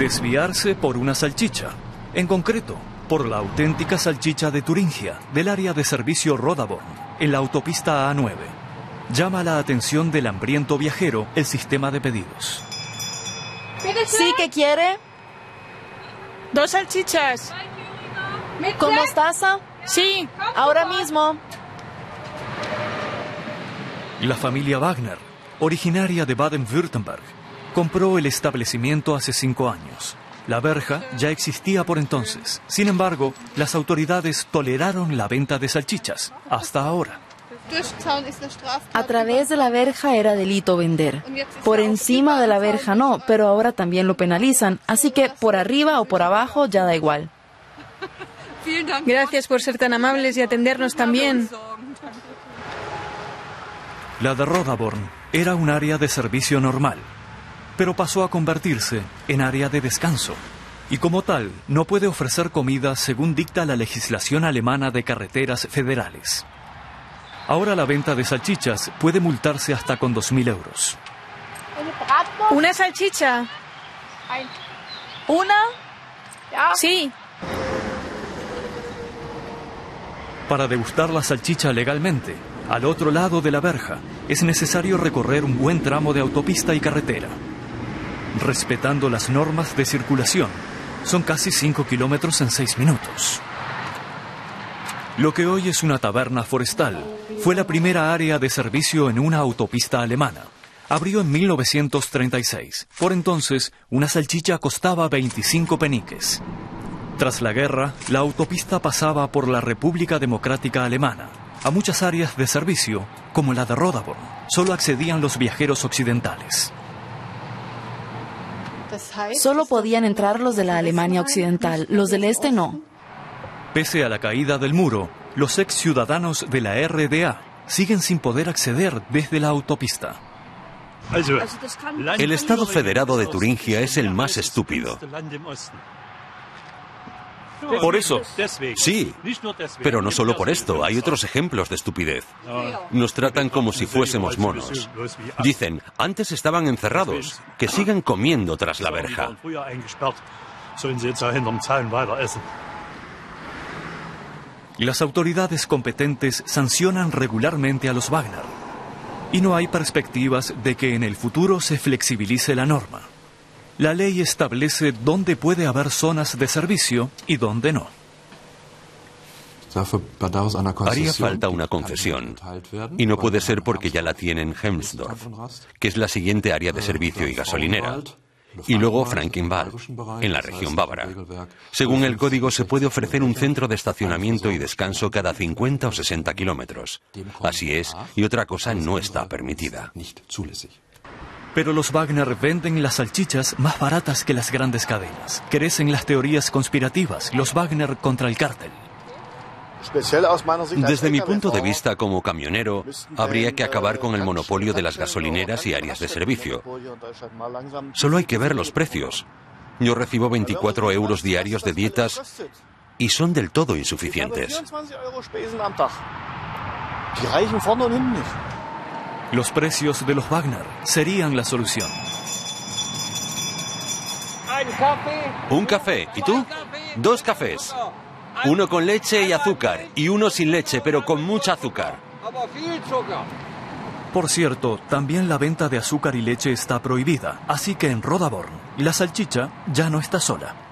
Desviarse por una salchicha, en concreto, por la auténtica salchicha de Turingia, del área de servicio Rodaborn, en la autopista A9. Llama la atención del hambriento viajero el sistema de pedidos. ¿Sí que quiere? Dos salchichas. ¿Con mostaza? Sí. Ahora mismo. La familia Wagner, originaria de Baden-Württemberg, compró el establecimiento hace cinco años. La verja ya existía por entonces. Sin embargo, las autoridades toleraron la venta de salchichas hasta ahora. A través de la verja era delito vender. Por encima de la verja no, pero ahora también lo penalizan. Así que por arriba o por abajo ya da igual. Gracias por ser tan amables y atendernos también. La de Rodaborn era un área de servicio normal, pero pasó a convertirse en área de descanso. Y como tal, no puede ofrecer comida según dicta la legislación alemana de carreteras federales. Ahora la venta de salchichas puede multarse hasta con 2.000 euros. ¿Una salchicha? ¿Una? Sí. Para degustar la salchicha legalmente, al otro lado de la verja, es necesario recorrer un buen tramo de autopista y carretera. Respetando las normas de circulación, son casi 5 kilómetros en 6 minutos. Lo que hoy es una taberna forestal fue la primera área de servicio en una autopista alemana. Abrió en 1936. Por entonces, una salchicha costaba 25 peniques. Tras la guerra, la autopista pasaba por la República Democrática Alemana. A muchas áreas de servicio, como la de Rodaborn, solo accedían los viajeros occidentales. Solo podían entrar los de la Alemania Occidental, los del Este no. Pese a la caída del muro, los ex ciudadanos de la RDA siguen sin poder acceder desde la autopista. El Estado Federado de Turingia es el más estúpido. Por eso, Sí, pero no solo por esto, hay otros ejemplos de estupidez. Nos tratan como si fuésemos monos. Dicen, antes estaban encerrados, que sigan comiendo tras la verja. las autoridades competentes sancionan regularmente a los Wagner. Y no hay perspectivas de que en el futuro se flexibilice la norma. La ley establece dónde puede haber zonas de servicio y dónde no. Haría falta una concesión. Y no puede ser porque ya la tienen Hemsdorf, que es la siguiente área de servicio y gasolinera. Y luego Frankenwald, en la región bávara. Según el código, se puede ofrecer un centro de estacionamiento y descanso cada 50 o 60 kilómetros. Así es, y otra cosa no está permitida. Pero los Wagner venden las salchichas más baratas que las grandes cadenas. Crecen las teorías conspirativas, los Wagner contra el cártel. Desde mi punto de vista como camionero, habría que acabar con el monopolio de las gasolineras y áreas de servicio. Solo hay que ver los precios. Yo recibo 24 euros diarios de dietas y son del todo insuficientes. Los precios de los Wagner serían la solución. Un café. ¿Y tú? Dos cafés. Uno con leche y azúcar y uno sin leche, pero con mucha azúcar. Por cierto, también la venta de azúcar y leche está prohibida, así que en Rodaborn la salchicha ya no está sola.